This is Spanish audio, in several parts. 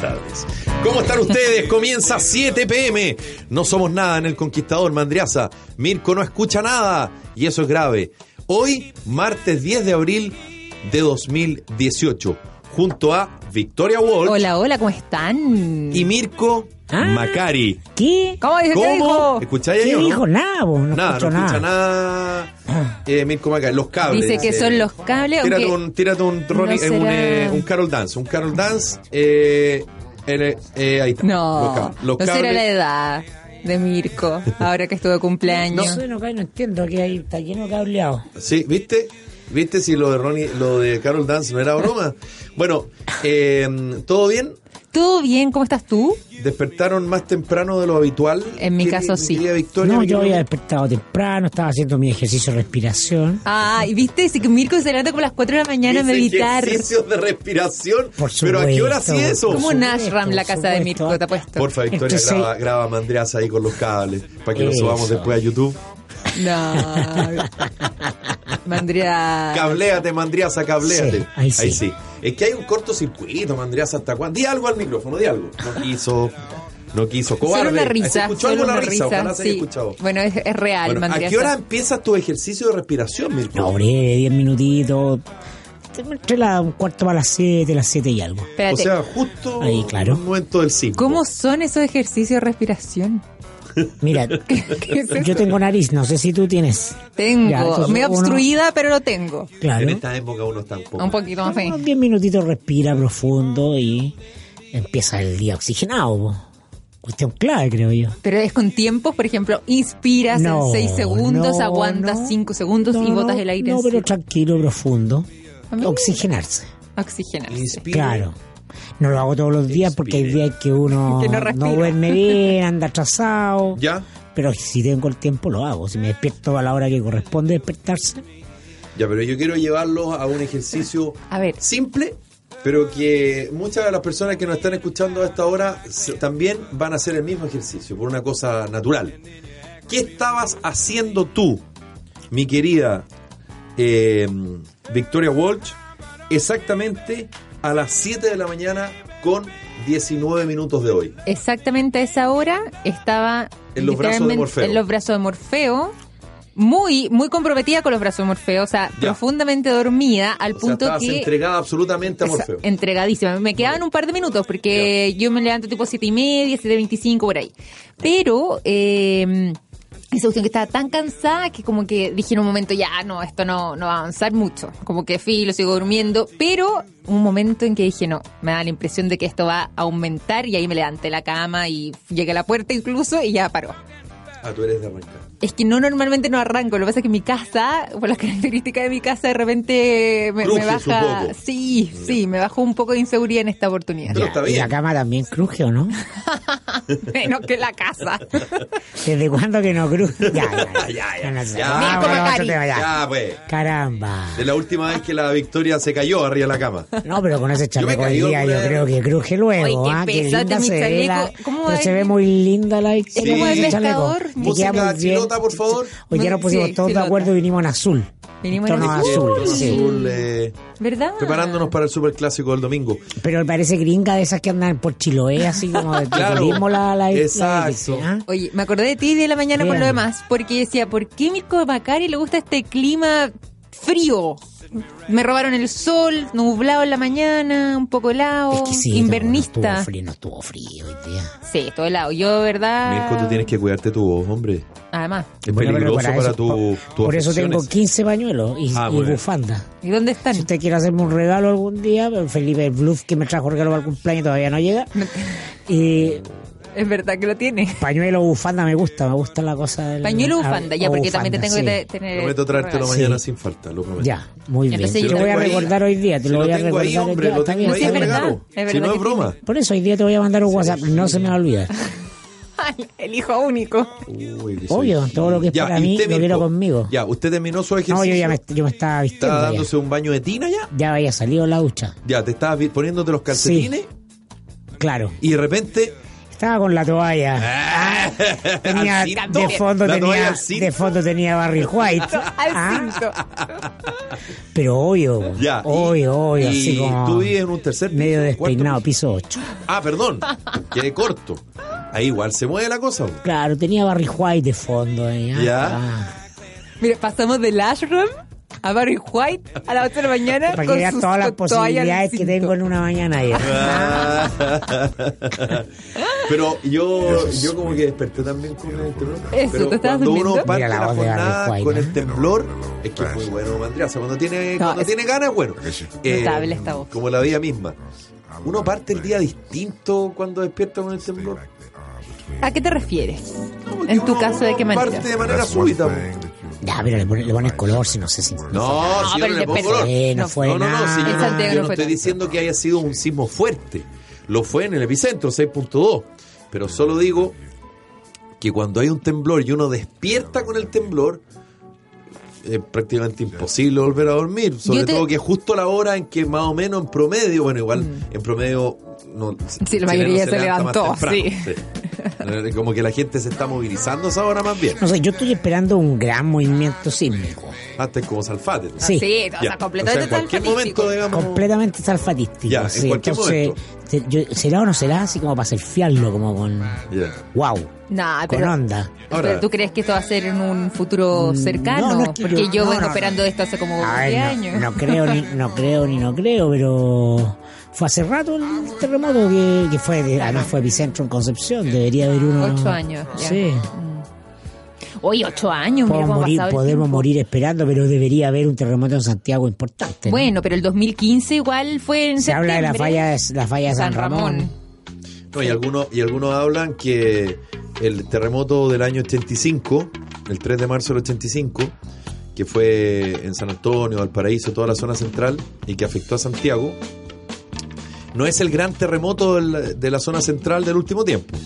tardes. ¿Cómo están ustedes? Comienza 7 pm. No somos nada en el Conquistador, Mandriaza. Mirko no escucha nada y eso es grave. Hoy, martes 10 de abril de 2018, junto a Victoria Walsh Hola, hola, ¿cómo están? y Mirko Ah. Macari. ¿Qué? ¿Cómo dice? ¿Qué ¿Cómo? dijo? ¿Escucháis ahí ¿Qué o no? dijo? Nada, vos, no Nada, no escucha nada. Eh, Mirko Macari, los cables. Dice que son los cables, Tírate aunque un, tírate un, Ronnie- no eh, un, eh, un Carol Dance. Un Carol Dance. Eh, eh, eh, ahí está. Los No, cables. Los no será cables- la edad de Mirko, ahora que estuvo de No cumpleaños. sé, no, cae, no entiendo que ahí está lleno de cableado. Sí, ¿viste? ¿Viste si lo de Ronnie, lo de Carol Dance no era broma? bueno, eh, ¿todo bien? ¿Todo bien? ¿Cómo estás tú? ¿Despertaron más temprano de lo habitual? En mi caso, sí. Victoria, No, yo había despertado temprano, estaba haciendo mi ejercicio de respiración. Ah, y viste, dice que Mirko se levanta como a las 4 de la mañana a meditar. Ejercicios de respiración. Por Pero ¿a qué hora supuesto, hacía eso? Como un supuesto, ashram la casa de supuesto. Mirko, te apuesto. Porfa, Victoria, Entonces- graba, graba Mandreas ahí con los cables para que lo subamos después a YouTube. No. Mandría. Cabléate, Mandriasa, cabléate. Sí, ahí sí. Es que hay un cortocircuito, Mandriasa, ¿hasta cuándo? Di algo al micrófono, di algo. No quiso, no quiso. Cobarde. Solo una ¿Se risa. escuchó Solo algo la una risa? risa. Ojalá se haya sí. escuchado. Bueno, es, es real, Bueno, ¿A Mandriasa. qué hora empiezas tu ejercicio de respiración, Mirko? No, breve, 10 minutitos. Entre la, un cuarto para las 7, las 7 y algo. o Espérate. sea, justo Ahí, claro. un momento del cinco. ¿Cómo son esos ejercicios de respiración? Mira, ¿Qué es eso? yo tengo nariz, no sé si tú tienes. Tengo, Ya, entonces medio uno- obstruida, pero lo tengo. Claro. En esta época uno está un poco... Un poquito más Unos 10 minutitos respira profundo y empieza el día oxigenado. Cuestión clave, creo yo. Pero es con tiempos, por ejemplo, inspiras No, en 6 segundos, no, aguantas no. 5 segundos y botas no, el aire. No, pero tranquilo, profundo. Oxigenarse. Oxigenar. Inspiro. Claro. No lo hago todos los días porque hay días que uno Que no respira. duerme bien, anda atrasado. ¿Ya? Pero si tengo el tiempo lo hago. Si me despierto a la hora que corresponde despertarse. Ya, pero yo quiero llevarlos a un ejercicio A ver. simple, pero que muchas de las personas que nos están escuchando a esta hora también van a hacer el mismo ejercicio, por una cosa natural. ¿Qué estabas haciendo tú, mi querida eh, Victoria Walsh, exactamente a las 7 de la mañana con 19 minutos de hoy? Exactamente a esa hora estaba En los brazos de Morfeo. En los brazos de Morfeo. Muy, muy comprometida con los brazos de Morfeo, o sea, Ya. profundamente dormida al O sea, punto estabas que entregada absolutamente a Esa- Morfeo. entregadísima. Me quedaban un par de minutos porque yo me levanto tipo siete y media, siete veinticinco por ahí. Pero eh, esa cuestión que estaba tan cansada que como que dije en un momento ya no, esto no, no va a avanzar mucho. Como que fui, lo sigo durmiendo. Pero un momento en que dije no, me da la impresión de que esto va a aumentar y ahí me levanté la cama y llegué a la puerta incluso y ya paró. Ah, tú eres de arrancar. Es que no normalmente no arranco, lo que pasa es que mi casa, por las características de mi casa, de repente me, baja. poco. Sí, sí, me bajó un poco de inseguridad en esta oportunidad. Pero está ¿Y la cama también cruje o no? Menos que la casa. ¿Desde cuándo que no cruje? Ya, ya, Ya, ya, Ya no sé. ya. Tema, ya. Ya, pues. Caramba. De la última vez que la Victoria se cayó arriba de la cama. No, pero con ese chaleco hoy día yo creo que cruje luego. Oye, qué ah, qué linda mi se ve la- chaleco. ¿Cómo pero se ve muy linda la Victoria ¿Cómo con es chaleco. pescador? Me Música bien. chilota, por favor. Hoy día nos pusimos Sí, todos de acuerdo y vinimos en azul. Vinimos en azul. azul, sí. azul, eh, ¿Verdad? preparándonos para el superclásico del domingo. Pero parece gringa de esas que andan por Chiloé, así como de Claro. turismo la, la, la Exacto. ¿ah? Oye, me acordé de ti de la mañana por lo demás, porque decía, ¿por qué Mirko Macari le gusta este clima frío? Me robaron el sol, nublado en la mañana, un poco helado, Es que sí, No invernista. estuvo frío, no estuvo frío hoy día. Sí, todo helado. Yo, ¿verdad? Mirko, tú tienes que cuidarte tu voz, hombre. Además. Es Bueno, peligroso para, eso- tu, por, tu por eso tengo afecciones. 15 pañuelos y, Ah, y bufanda. ¿Y dónde están? Si usted quiere hacerme un regalo algún día, Felipe el Bluff que me trajo regalo para el cumpleaños todavía no llega. Y Es verdad que lo tiene. pañuelo bufanda me gusta, me gusta la cosa del Pañuelo bufanda, ya, porque también te tengo que sí. te- tener. Prometo traértelo Sí. mañana sin falta, lo prometo. Ya, muy bien. Entonces Te yo lo voy a ahí. recordar hoy día, te Si lo voy a ahí, recordar hoy hombre, lo está tengo bien, ahí Sí, está es verdad, es Si verdad no que es broma. Por eso hoy día te voy a mandar un WhatsApp, no se me va a olvidar. El hijo único. Uy, que soy Obvio, todo lo que es Ya, para ¿y mí usted, lo quiero conmigo. Ya, ¿usted terminó su ejercicio? No, yo ya me, yo me estaba vistiendo. ¿Estaba Ya, dándose un baño de tina ya? ya había salido la ducha. Ya, te estabas poniéndote los calcetines Claro. y de repente Estaba con la toalla. Ah, tenía, Al cinto. de fondo La toalla tenía, al cinto. de fondo tenía Barry White. Al Ah, pero obvio, Ya. obvio, obvio, y así como tú vives en un tercer piso, medio despeinado, piso. piso 8. Ah, perdón. Quedé corto. Ahí igual se mueve la cosa. Claro, tenía Barry White de fondo ahí. ah, Ya. ah. Mira, pasamos del ashram a Barry White a las 8 de la mañana. Para que veas todas las posibilidades que tengo en una mañana ayer. Pero yo, yo como que desperté también con el temblor. Eso, Pero ¿tú estabas cuando uno durmiendo? parte la jornada con ¿eh? el temblor, es que es muy bueno. Cuando tiene, No, cuando es- tiene ganas, bueno. Eh, Notable esta voz. Como la vida misma. Uno parte el día distinto cuando despierta con el temblor. ¿A qué te refieres? En tu uno- caso, ¿de qué manera? Parte de manera súbita. Ya, pero le pones, le pones color si no sé si. No, si pero yo no le pongo color. Eh, no No, fue No, no, no, nada. si yo no, yo no no estoy tanto. diciendo que haya sido un sismo fuerte. Lo fue en el epicentro, 6.2. Pero solo digo que cuando hay un temblor y uno despierta con el temblor, es prácticamente imposible volver a dormir. Sobre te- todo que justo la hora en que más o menos en promedio, bueno, igual en promedio... No, Mm. Sí, la mayoría se levantó, más temprano, sí. Como que la gente se está movilizando esa hora más bien. No sé, yo estoy esperando un gran movimiento sísmico. Antes como salfate. ¿no? Sí. Sí, o sea, Ya. completamente O sea, en cualquier salfatístico. momento, digamos... Completamente salfatístico. Ya, en cualquier Entonces, yo- ¿será o no será? Así como para surfearlo, como con. ¡Wow! Nah, Con pero, onda. Ahora- pero ¿tú crees que esto va a ser en un futuro Mm, cercano? no, no es que Porque yo- yo, no, vengo no, esperando no. esto hace como A 10 ver, años. no, no creo ni no creo ni no creo, pero fue hace rato el terremoto que, que fue, de- además fue epicentro en Concepción, debería haber uno. Ocho años, ya. Sí. Oye, 8 años, mira ha morir, pasado podemos morir esperando, pero debería haber un terremoto en Santiago importante. ¿no? Bueno, pero el 2015 igual fue en se habla de la falla de, la falla de San, Ramón. No, y algunos, y algunos hablan que el terremoto del año 85, el 3 de marzo del 85, que fue en San Antonio, Valparaíso, toda la zona central, y que afectó a Santiago, no es el gran terremoto de la zona central del último tiempo.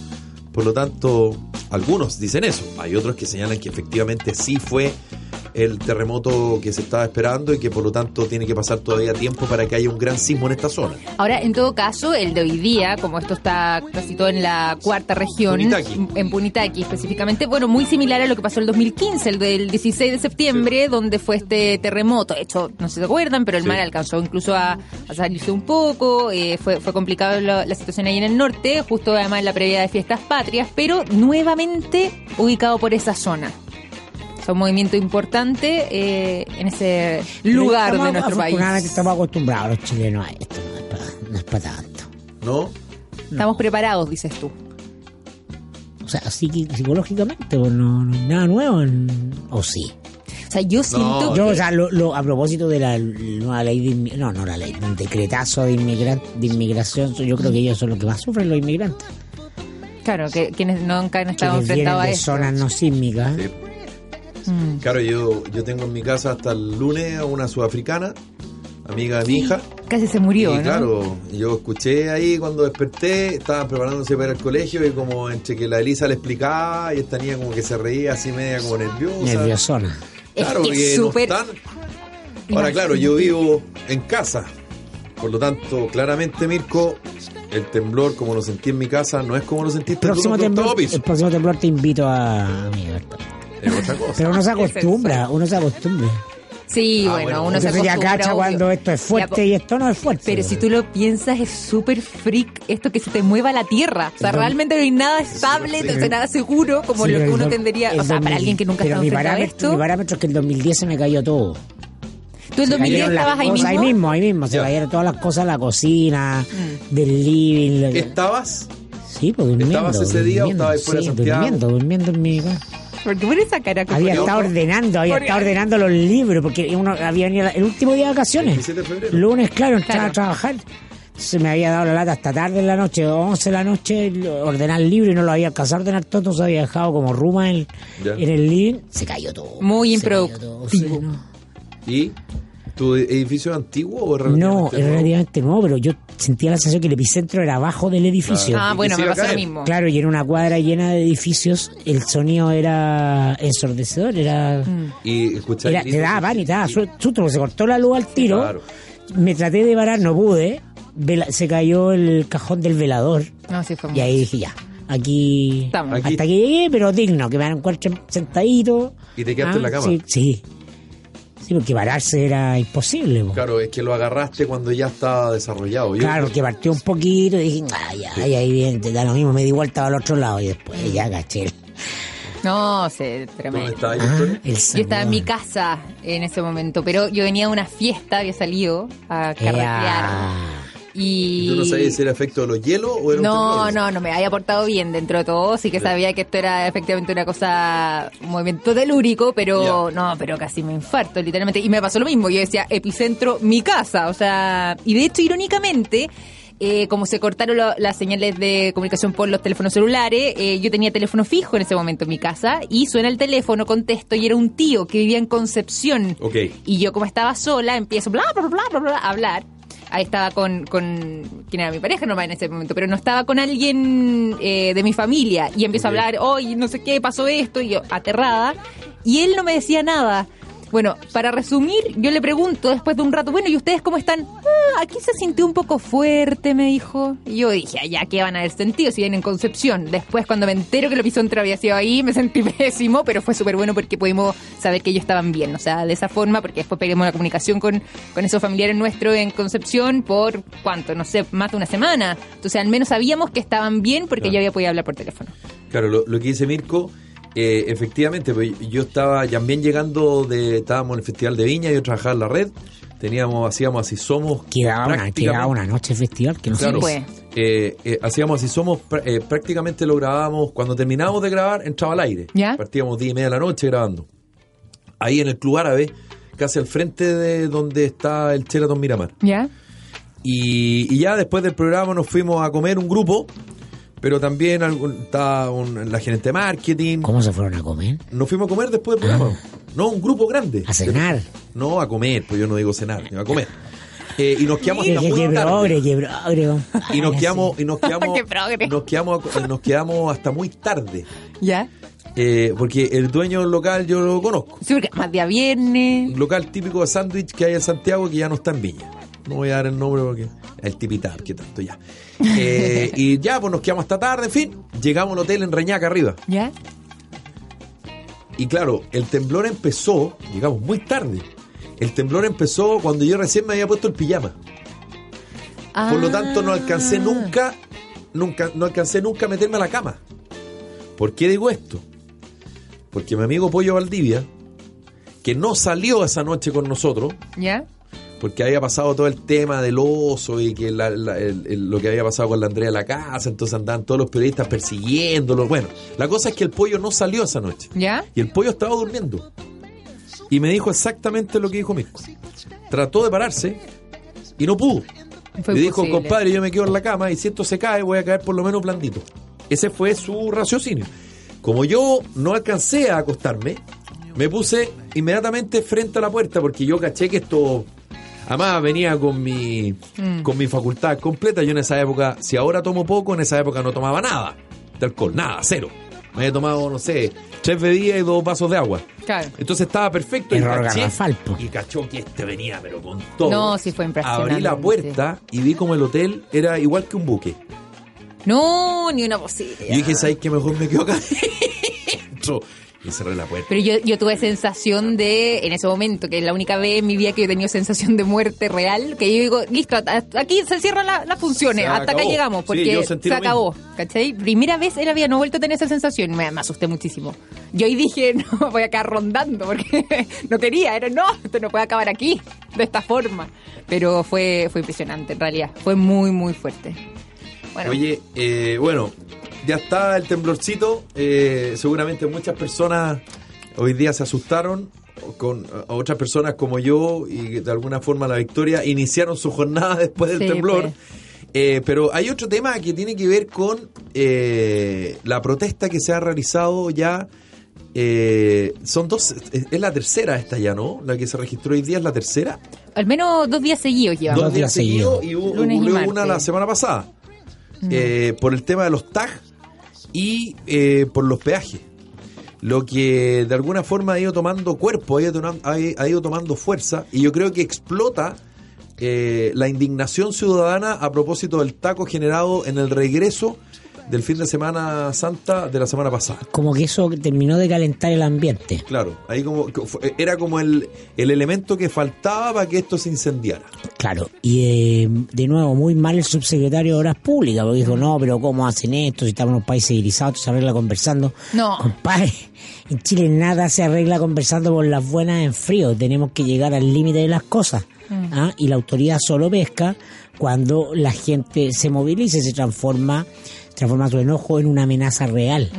Por lo tanto, algunos dicen eso. Hay otros que señalan que efectivamente sí fue el terremoto que se estaba esperando y que por lo tanto tiene que pasar todavía tiempo para que haya un gran sismo en esta zona. Ahora, en todo caso, el de hoy día, como esto está casi todo en la cuarta región, en Punitaqui específicamente, bueno, muy similar a lo que pasó el 2015, el del 16 de septiembre, donde fue este terremoto. De hecho, no se acuerdan, pero el Sí. mar alcanzó incluso a, a salirse un poco, eh, fue, fue complicado la, la situación ahí en el norte, justo además en la previa de fiestas patrias, pero nuevamente ubicado por esa zona. Es un movimiento importante eh, en ese lugar de nuestro país. Afortunadamente estamos acostumbrados los chilenos a esto, no es para, no es para tanto. ¿No? Estamos preparados, dices tú. O sea, así que psicológicamente pues, no, no nada nuevo, en- o sí. O sea, yo siento Yo, que... o sea, lo, lo- a propósito de la nueva ley de inmi- no, no la ley, un decretazo de, inmigran- de inmigración, yo creo que ellos son los que más sufren, los inmigrantes. Claro, que quienes nunca han estado vienen enfrentados a de esto. zonas no sísmicas. Sí. Mm. Claro, yo, yo tengo en mi casa hasta el lunes a una sudafricana, amiga de mi hija. Casi se murió, y ¿no? claro, yo escuché ahí cuando desperté, estaban preparándose para ir al colegio y como entre que la Elisa le explicaba y esta niña como que se reía así media como nerviosa. Nerviosona. Es Claro, que que es no están. Ahora, claro, yo vivo en casa. Por lo tanto, claramente, Mirko, el temblor como lo sentí en mi casa no es como lo sentiste tú en Próximo tu octavo temblor, piso. el próximo temblor te invito a, a mi. Es otra cosa. Pero uno se acostumbra, uno se acostumbra. Sí, Ah, bueno, bueno, uno se ya acostumbra, cacha obvio. cuando esto es Ya, fuerte y esto no es fuerte. Pero si tú lo piensas, es súper freak esto que se te mueva la tierra. O sea, realmente no hay nada estable, no hay nada seguro como Sí, lo que uno el O sea, para 2000 alguien que nunca ha pero mi parámetro, esto. mi parámetro es que el 2010 se me cayó todo. ¿Tú en 2010 Cayeron las estabas ahí mismo? ahí mismo, ahí mismo. Se Ya. cayeron todas las cosas de la cocina, Mm. del living. ¿Estabas? Sí, pues durmiendo. ¿Estabas ese día o durmiendo, estabas fuera de sí, Santiago? durmiendo, durmiendo en mi casa. ¿Por qué pones esa cara? Había Porque- estado ordenando, había Porque- estado ordenando los libros, porque uno había venido el último día de vacaciones. 27 de febrero. Lunes, claro, entraba Claro. a trabajar. Se me había dado la lata hasta tarde en la noche, 11 de la noche, ordenar el libro y no lo había alcanzado a ordenar todo, se había dejado como ruma en, en el living. Se cayó todo. Muy Se cayó improductivo. todo, sí, no. ¿Y tu edificio es antiguo o No, relativamente es nuevo? relativamente nuevo, pero yo sentía la sensación que el epicentro era abajo del edificio. Ah, bueno, me pasó lo mismo. Claro, y en una cuadra llena de edificios, el sonido era ensordecedor, era... Mm. Y escuchar Era, te daba pánico, te daba su- susto, porque se cortó la luz al tiro. Claro. Me traté de parar, no pude. Vela- se cayó el cajón del velador. No, sí, fue. Y ahí dije, ya, aquí, Estamos. Aquí- hasta que llegué, pero digno, que me encuentren sentadito. ¿Y te quedaste en la cama? Sí, sí. Sí, porque pararse era imposible. po. Claro, es que lo agarraste cuando ya estaba desarrollado. Yo- Claro, que partió un poquito y dije, ay, ay, ahí bien, te da lo mismo, me di vuelta al otro lado y después ya caché. No, sé, ¿Dónde tremendo. estaba ahí, Ah, el Yo estaba en mi casa en ese momento, pero yo venía a una fiesta, había salido a carretear. Y... Yo no sabía si era efecto de los hielos o era un No, no, no me había portado bien dentro de todo, sí que sabía que esto era efectivamente una cosa, un movimiento telúrico, pero no, pero casi me infarto, literalmente. Y me pasó lo mismo, yo decía, epicentro, mi casa, o sea, y de hecho, irónicamente, eh, como se cortaron lo- las señales de comunicación por los teléfonos celulares, eh, yo tenía teléfono fijo en ese momento en mi casa y suena el teléfono, contesto y era un tío que vivía en Concepción. Ok. Y yo como estaba sola, empiezo bla, bla, bla, bla, bla, a hablar. Estaba con, con quien era mi pareja nomás en ese momento, pero no estaba con alguien eh, de mi familia. Y empiezo a hablar, hoy no sé qué, pasó esto, y yo aterrada. Y él no me decía nada. Bueno, para resumir, yo le pregunto después de un rato, bueno, ¿y ustedes cómo están? Ah, aquí se sintió un poco fuerte, me dijo. Y yo dije, allá, ¿qué van a haber sentido si vienen en Concepción? Después, cuando me entero que el epicentro había sido ahí, me sentí pésimo, pero fue súper bueno porque pudimos saber que ellos estaban bien. O sea, de esa forma, porque después peguemos la comunicación con, con esos familiares nuestros en Concepción por, ¿cuánto? No sé, más de una semana. Entonces, al menos sabíamos que estaban bien porque Claro. yo había podido hablar por teléfono. Claro, lo, lo que dice Mirko, eh, efectivamente, pues, yo estaba también llegando de, estábamos en el Festival de Viña, yo trabajaba en la red, teníamos, hacíamos así somos. Quedaba una, prácticamente- quedaba una noche de festival que no Claro, sé. pues. eh, eh, hacíamos así somos, pr- eh, prácticamente lo grabábamos, cuando terminábamos de grabar, entraba al aire. ¿Ya? Partíamos 10 y media de la noche grabando. Ahí en el Club Árabe, casi al frente de donde está el Sheraton Miramar. ¿Ya? Y, y ya después del programa nos fuimos a comer un grupo, pero también algún- estaba un- la gerente de marketing. ¿Cómo se fueron a comer? Nos fuimos a comer después del programa. No, un grupo grande. A cenar. No, a comer, pues yo no digo cenar, a comer. Eh, y nos quedamos hasta muy tarde. Y nos quedamos, y nos quedamos, nos quedamos, nos quedamos hasta muy tarde. ¿Ya? Eh, porque el dueño del local yo lo conozco. Sí, porque es más día viernes. Un local típico de sándwich que hay en Santiago que ya no está en Viña. No voy a dar el nombre porque el tipitap, que tanto ya. Eh, y ya, pues nos quedamos hasta tarde, en fin. Llegamos al hotel en Reñaca arriba. ¿Ya? Y claro, el temblor empezó, llegamos muy tarde. El temblor empezó cuando yo recién me había puesto el pijama. Por lo tanto, no alcancé Ah. nunca, nunca, no alcancé nunca a meterme a la cama. ¿Por qué digo esto? Porque mi amigo Pollo Valdivia, que no salió esa noche con nosotros, ¿Ya? Porque había pasado todo el tema del oso y que la- la- el- el- lo que había pasado con la Andrea de la casa, entonces andaban todos los periodistas persiguiéndolo. Bueno, la cosa es que el pollo no salió esa noche. ¿Ya? Y el pollo estaba durmiendo. Y me dijo exactamente lo que dijo Mirko. Trató de pararse y no pudo. Fue Le dijo, compadre, yo me quedo en la cama y si esto se cae, voy a caer por lo menos blandito. Ese fue su raciocinio. Como yo no alcancé a acostarme, me puse inmediatamente frente a la puerta porque yo caché que esto. Además venía con mi, Mm. con mi facultad completa. Yo en esa época, si ahora tomo poco, en esa época no tomaba nada de alcohol, nada, cero. Me había tomado, no sé, tres bebidas y dos vasos de agua. Claro. Entonces estaba perfecto. y caché-. Y cachó que este venía, pero con todo. No, sí fue impresionante. Abrí la puerta y vi como el hotel era igual que un buque. No, ni una posibilidad. Y yo dije, ¿sabes qué? Mejor me quedo acá adentro. Y cerré la puerta. Pero yo, yo tuve sensación de, en ese momento, que es la única vez en mi vida que yo he tenido sensación de muerte real, que yo digo, listo, aquí se cierran la- las funciones, Se hasta acá llegamos, porque se acabó, ¿cachai? Primera vez en la vida no he vuelto a tener esa sensación, me, me asusté muchísimo. Yo ahí dije, no, voy a quedar rondando, porque no quería, era, no, esto no puede acabar aquí, de esta forma. Pero fue, fue impresionante, en realidad, fue muy, muy fuerte. Bueno, Oye, eh, bueno, ya está el temblorcito. eh, seguramente muchas personas hoy día se asustaron con a otras personas como yo y de alguna forma la victoria iniciaron su jornada después del Sí, temblor. pues. Eh, pero hay otro tema que tiene que ver con eh, la protesta que se ha realizado ya. eh, son dos, es, es la tercera esta ya, ¿no? La que se registró hoy día es la tercera. al menos dos días seguidos llevamos. Dos días seguidos y hubo, Lunes y ocurrió martes. una la semana pasada. Eh, por el tema de los tags y eh, por los peajes. Lo que de alguna forma ha ido tomando cuerpo, ha ido, i- ha ido tomando fuerza y yo creo que explota eh, la indignación ciudadana a propósito del taco generado en el regreso del fin de semana santa de la semana pasada. Como que eso terminó de calentar el ambiente. Claro, ahí como que fue- era como el, el elemento que faltaba para que esto se incendiara. Claro, y eh, de nuevo, muy mal el subsecretario de Obras Públicas, porque dijo, no, pero ¿cómo hacen esto? Si estamos en un país civilizado, esto se arregla conversando. No. Compadre, en Chile nada se arregla conversando por las buenas en frío, tenemos que llegar al límite de las cosas. ¿ah? Y la autoridad solo pesca cuando la gente se moviliza y se transforma, transforma su enojo en una amenaza real.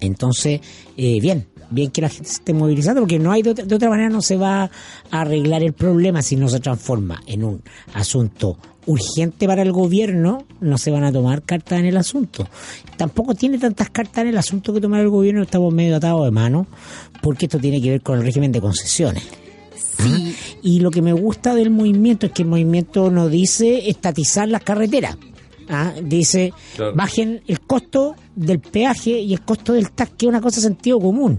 Entonces, eh, bien, bien que la gente se esté movilizando, porque no hay de otra, de otra manera no se va a arreglar el problema si no se transforma en un asunto urgente para el gobierno, no se van a tomar cartas en el asunto. Tampoco tiene tantas cartas en el asunto que tomar el gobierno, estamos medio atados de mano, porque esto tiene que ver con el régimen de concesiones. Sí. Y lo que me gusta del movimiento es que el movimiento no dice estatizar las carreteras. ¿Ah? Dice Claro. bajen el costo del peaje y el costo del tax, que es una cosa de sentido común.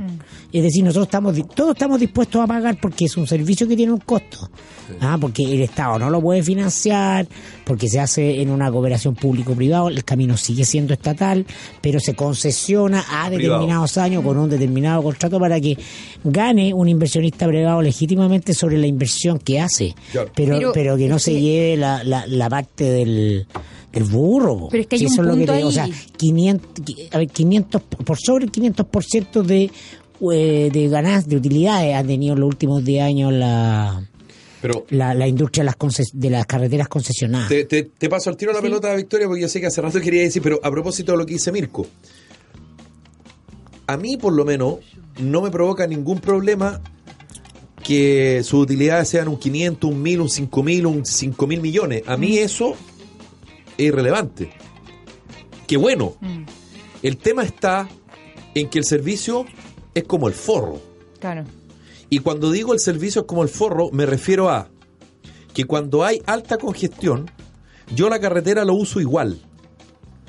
Es decir, nosotros estamos di- todos estamos dispuestos a pagar porque es un servicio que tiene un costo. ¿ah? Porque el Estado no lo puede financiar, porque se hace en una cooperación público-privado, el camino sigue siendo estatal, pero se concesiona a Privado. determinados años con un determinado contrato para que gane un inversionista privado legítimamente sobre la inversión que hace. Claro. Pero, Pero- pero, que no se lleve la, la, la parte del, del burro. Pero es que hay Si un eso es lo que punto te- O sea, ahí. 500, qui- a ver, 500, por sobre el 500% de, eh, de ganas, de utilidades ha tenido en los últimos 10 años la, Pero la, la industria de las, conces- de las carreteras concesionadas. te, te- te paso al tiro la pelota, Victoria, porque yo sé que hace rato quería decir, pero a propósito de lo que dice Mirko, a mí por lo menos no me provoca ningún problema que sus utilidades sean un 500, un 1000, un 5000, un 5000 millones. A mí eso es irrelevante. Qué bueno. Mm, El tema está en que el servicio es como el forro. claro. Y cuando digo el servicio es como el forro, me refiero a que cuando hay alta congestión, yo la carretera lo uso igual.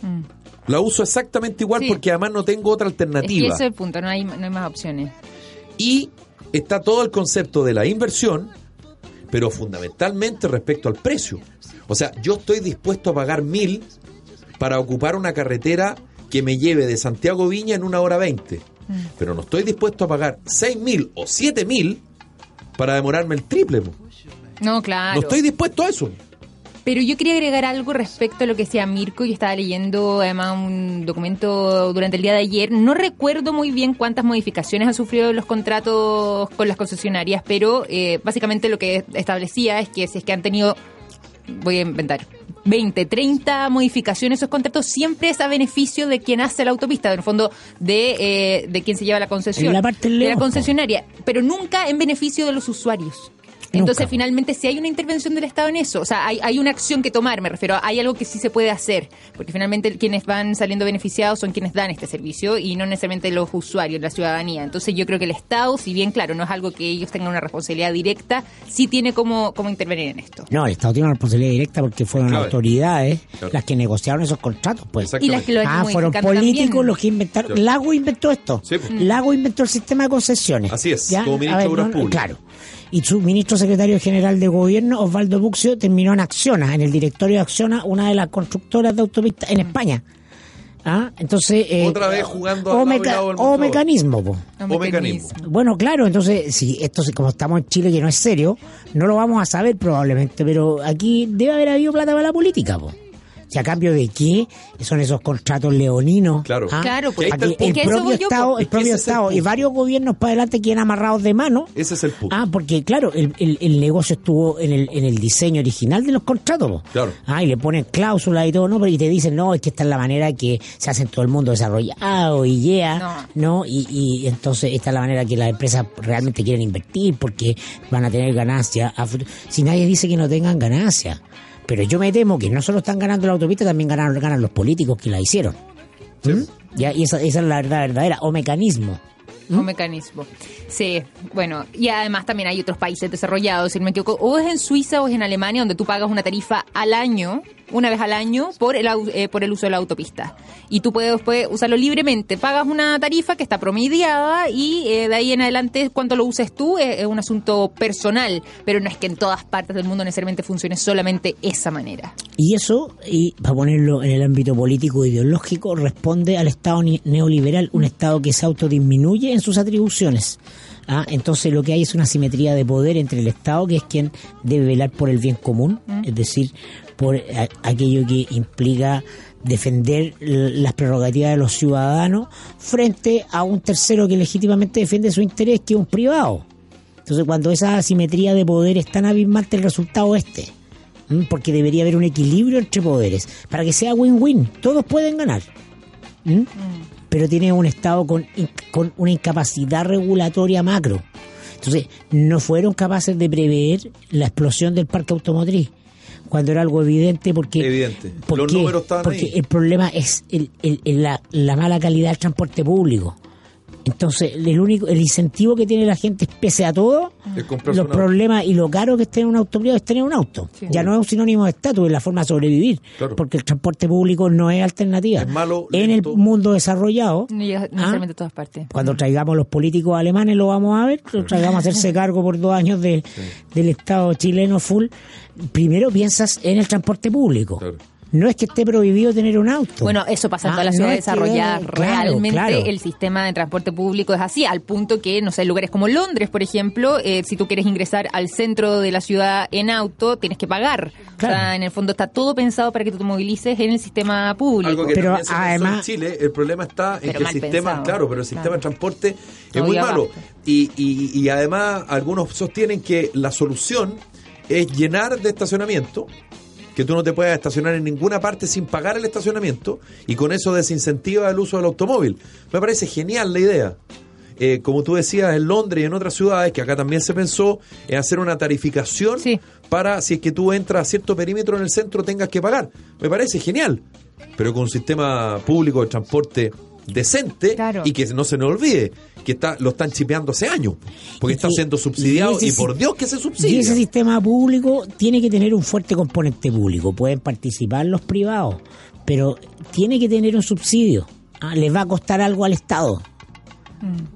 Mm. La uso exactamente igual Sí. porque además no tengo otra Es que alternativa. ese es el punto, no hay, no hay más opciones. Y está todo el concepto de la inversión, pero fundamentalmente respecto al precio. O sea, yo estoy dispuesto a pagar mil para ocupar una carretera que me lleve de Santiago Viña en una hora veinte. Pero no estoy dispuesto a pagar seis mil o siete mil para demorarme el triple. No, claro. No estoy dispuesto a eso. Pero yo quería agregar algo respecto a lo que decía Mirko y estaba leyendo además un documento durante el día de ayer. No recuerdo muy bien cuántas modificaciones han sufrido los contratos con las concesionarias, pero eh, básicamente lo que establecía es que si es que han tenido, voy a inventar, 20, 30 modificaciones esos contratos, siempre es a beneficio de quien hace la autopista, en el fondo de, eh, de quien se lleva la concesión, En la parte de la concesionaria, pero nunca en beneficio de los usuarios. Entonces, Nunca. finalmente, si hay una intervención del Estado en eso, o sea, hay, hay una acción que tomar, me refiero, hay algo que sí se puede hacer, porque finalmente quienes van saliendo beneficiados son quienes dan este servicio y no necesariamente los usuarios, la ciudadanía. Entonces, yo creo que el Estado, si bien, claro, no es algo que ellos tengan una responsabilidad directa, sí tiene como, como intervenir en esto. No, el Estado tiene una responsabilidad directa porque fueron Claro. autoridades Claro. las que negociaron esos contratos, pues. Y las que lo Ah, fueron políticos también. los que inventaron. Claro. Lago inventó esto. Sí, pues. Lago inventó el sistema de concesiones. Así es, como ministro de Obras no, Públicas. Claro. Y su ministro secretario general de gobierno, Osvaldo Buxio, terminó en Acciona, en el directorio de Acciona, una de las constructoras de autopistas en España. ¿Ah? Entonces. eh, Otra vez jugando al o, y meca- lado del o mecanismo, po. O mecanismo. Bueno, claro, entonces, si esto, como estamos en Chile, que no es serio, no lo vamos a saber probablemente, pero aquí debe haber habido plata para la política, po. ¿Y a cambio de qué son esos contratos leoninos? Claro. ¿Ah? Claro, pues, que el propio Estado, el propio ese es el Estado y varios gobiernos para adelante queden amarrados de mano. Ese es el punto. Ah, porque claro, el, el, el negocio estuvo en el, en el diseño original de los contratos. po. Claro. Ah, y le ponen cláusulas y todo, ¿no? Pero y te dicen, no, es que esta es la manera que se hace en todo el mundo desarrollado y yeah, ¿no? Y, y entonces esta es la manera que las empresas realmente quieren invertir porque van a tener ganancias. a futuro. Si nadie dice que no tengan ganancias. Pero yo me temo que no solo están ganando la autopista, también ganan, ganan los políticos que la hicieron. ¿Mm? Ya, y esa, esa es la verdad verdadera, o mecanismo. Un mecanismo. Sí, bueno, y además también hay otros países desarrollados, si no me equivoco, o es en Suiza o es en Alemania, donde tú pagas una tarifa al año una vez al año por el, eh, por el uso de la autopista. Y tú puedes usarlo libremente. Pagas una tarifa que está promediada y eh, de ahí en adelante, cuando lo uses tú, es, es un asunto personal. Pero no es que en todas partes del mundo necesariamente funcione solamente esa manera. Y eso, y para ponerlo en el ámbito político e ideológico, responde al Estado neoliberal, un Estado que se autodisminuye en sus atribuciones. Ah, Entonces lo que hay es una simetría de poder entre el Estado, que es quien debe velar por el bien común, es decir, por aquello que implica defender las prerrogativas de los ciudadanos frente a un tercero que legítimamente defiende su interés, que es un privado. Entonces, cuando esa asimetría de poder es tan abismante, el resultado es este. Porque debería haber un equilibrio entre poderes. Para que sea win-win, todos pueden ganar. ¿m? Pero tiene un Estado con, con una incapacidad regulatoria macro. Entonces, no fueron capaces de prever la explosión del parque automotriz. Cuando era algo evidente, porque. Evidente. ¿por Los números estaban Porque ahí. el problema es el- el- el- la, la mala calidad del transporte público. Entonces, el único, el incentivo que tiene la gente, pese a todo, los auto. problemas y lo caro que es tener un auto privado es tener un auto. Sí. Ya no es un sinónimo de estatus, es la forma de sobrevivir. Claro. Porque el transporte público no es alternativa. Es malo, en el mundo desarrollado, No ¿ah? a todas partes. cuando traigamos los políticos alemanes lo vamos a ver, lo traigamos a hacerse cargo por dos años de- del Estado chileno full. Primero piensas en el transporte público. Claro. No es que esté prohibido tener un auto. Bueno, eso pasa en Ah, todas las no ciudades desarrolladas. claro, Realmente claro. el sistema de transporte público es así, al punto que, no sé, en lugares como Londres, por ejemplo, eh, si tú quieres ingresar al centro de la ciudad en auto, tienes que pagar. Claro. O sea, en el fondo está todo pensado para que tú te movilices en el sistema público. Algo que Pero además- en Chile, el problema está en Pero que el sistema, pensado. claro, pero el sistema Claro. de transporte es muy malo. Y, y, y además algunos sostienen que la solución es llenar de estacionamiento, que tú no te puedas estacionar en ninguna parte sin pagar el estacionamiento, y con eso desincentiva el uso del automóvil. Me parece genial la idea. Eh, como tú decías, en Londres y en otras ciudades, que acá también se pensó, en hacer una tarificación Sí. para si es que tú entras a cierto perímetro en el centro tengas que pagar. Me parece genial. Pero con un sistema público de transporte decente Claro. y que no se nos olvide que está lo están chipeando hace años porque Y está que- siendo subsidiado y ese y, por Dios que se Y subsidia ese sistema público tiene que tener un fuerte componente público. Pueden participar los privados, pero tiene que tener un subsidio. Ah, Les va a costar algo al Estado.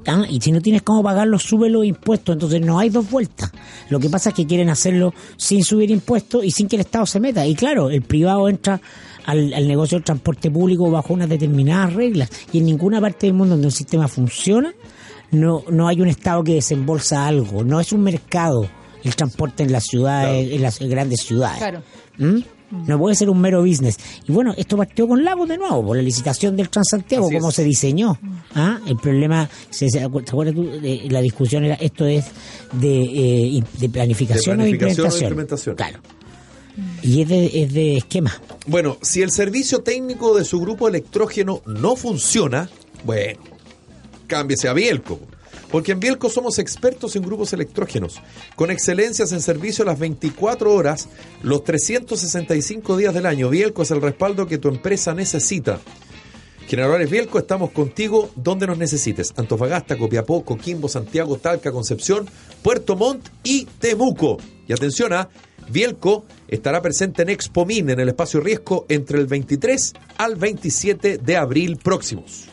Ah, Y si no tienes cómo pagarlo, sube los impuestos. Entonces no hay dos vueltas. Lo que pasa es que quieren hacerlo sin subir impuestos y sin que el Estado se meta. Y claro, el privado entra al, al negocio del transporte público bajo unas determinadas reglas. Y en ninguna parte del mundo donde un sistema funciona, no, no hay un Estado que desembolsa algo. No es un mercado el transporte en las ciudades, en las grandes ciudades. Claro. ¿Mm? No puede ser un mero business. Y bueno, esto partió con Lagos de nuevo, por la licitación del Transantiago, cómo se diseñó. ¿Ah? El problema, ¿se, se acu- ¿te acuerdas tú? De- la discusión era, esto es de, eh, de planificación, De planificación o implementación. implementación. Claro. Y es de, es de esquema. Bueno, si el servicio técnico de su grupo electrógeno no funciona, bueno, cámbiese a Bielco. Porque en Bielco somos expertos en grupos electrógenos, con excelencias en servicio las 24 horas, los 365 días del año. Bielco es el respaldo que tu empresa necesita. Generadores Bielco, estamos contigo donde nos necesites. Antofagasta, Copiapó, Coquimbo, Santiago, Talca, Concepción, Puerto Montt y Temuco. Y atención a Bielco estará presente en Expo Min en el espacio Riesgo entre el 23 al 27 de abril próximos.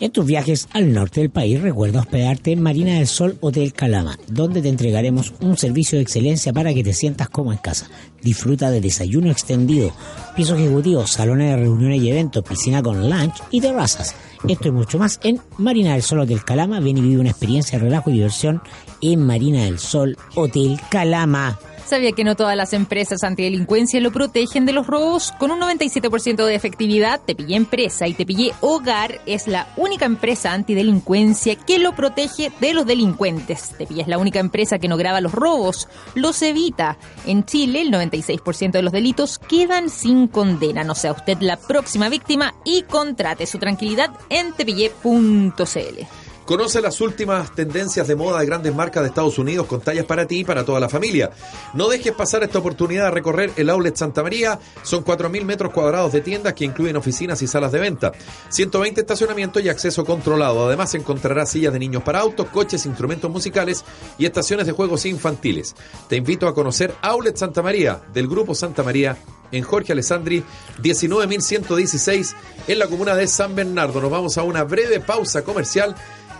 En tus viajes al norte del país, recuerda hospedarte en Marina del Sol Hotel Calama, donde te entregaremos un servicio de excelencia para que te sientas como en casa. Disfruta de desayuno extendido, piso ejecutivo, salones de reuniones y eventos, piscina con lunch y terrazas. Esto y mucho más en Marina del Sol Hotel Calama. Ven y vive una experiencia de relajo y diversión en Marina del Sol Hotel Calama. ¿Sabía que no todas las empresas antidelincuencia lo protegen de los robos? Con un 97% de efectividad, Te Pillé Empresa y Te Pillé Hogar es la única empresa antidelincuencia que lo protege de los delincuentes. Te Pillé es la única empresa que no graba los robos, los evita. En Chile, el 96% de los delitos quedan sin condena. No sea usted la próxima víctima y contrate su tranquilidad en tepillé.cl. Conoce las últimas tendencias de moda de grandes marcas de Estados Unidos con tallas para ti y para toda la familia. No dejes pasar esta oportunidad de recorrer el Outlet Santa María. Son 4.000 metros cuadrados de tiendas que incluyen oficinas y salas de venta. 120 estacionamientos y acceso controlado. Además encontrarás sillas de niños para autos, coches, instrumentos musicales y estaciones de juegos infantiles. Te invito a conocer Outlet Santa María del Grupo Santa María en Jorge Alessandri 19116 en la comuna de San Bernardo. Nos vamos a una breve pausa comercial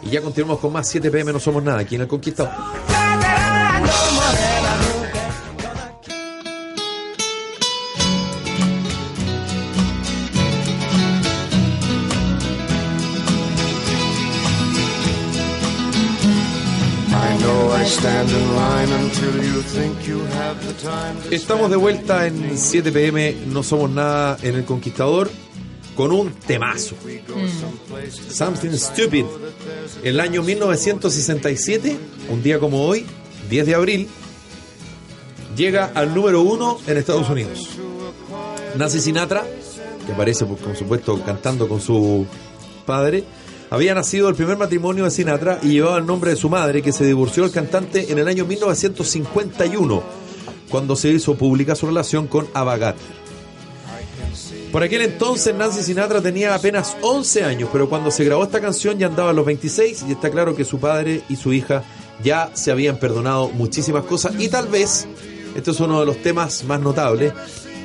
y ya continuamos con más 7 pm No Somos Nada aquí en El Conquistador. Estamos de vuelta en 7 pm, no somos nada en El Conquistador, con un temazo. Something Stupid. El año 1967, un día como hoy, 10 de abril, llega al número uno en Estados Unidos. Nancy Sinatra, que aparece por supuesto cantando con su padre, había nacido el primer matrimonio de Sinatra y llevaba el nombre de su madre, que se divorció del cantante en el año 1951, cuando se hizo pública su relación con Ava Por aquel entonces Nancy Sinatra tenía apenas 11 años, pero cuando se grabó esta canción ya andaba a los 26 y está claro que su padre y su hija ya se habían perdonado muchísimas cosas y tal vez, este es uno de los temas más notables,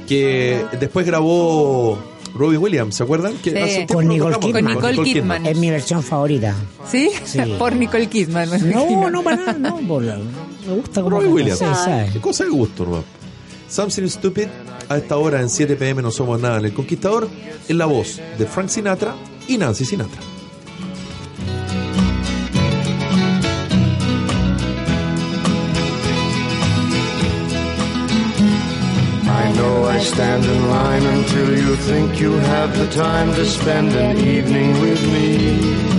que después grabó Robbie Williams, ¿se acuerdan? Que Sí. hace Con Nicole tocamos. Kidman. Con Nicole Kidman. Es mi versión favorita. ¿Sí? Sí. Por Nicole Kidman. No, no, para nada, no. por la- me gusta como Robbie Williams. Cosa de gusto, hermano. Something Stupid, a esta hora en 7 pm no somos nada en El Conquistador, en la voz de Frank Sinatra y Nancy Sinatra. I know I stand in line until you think you have the time to spend an evening with me.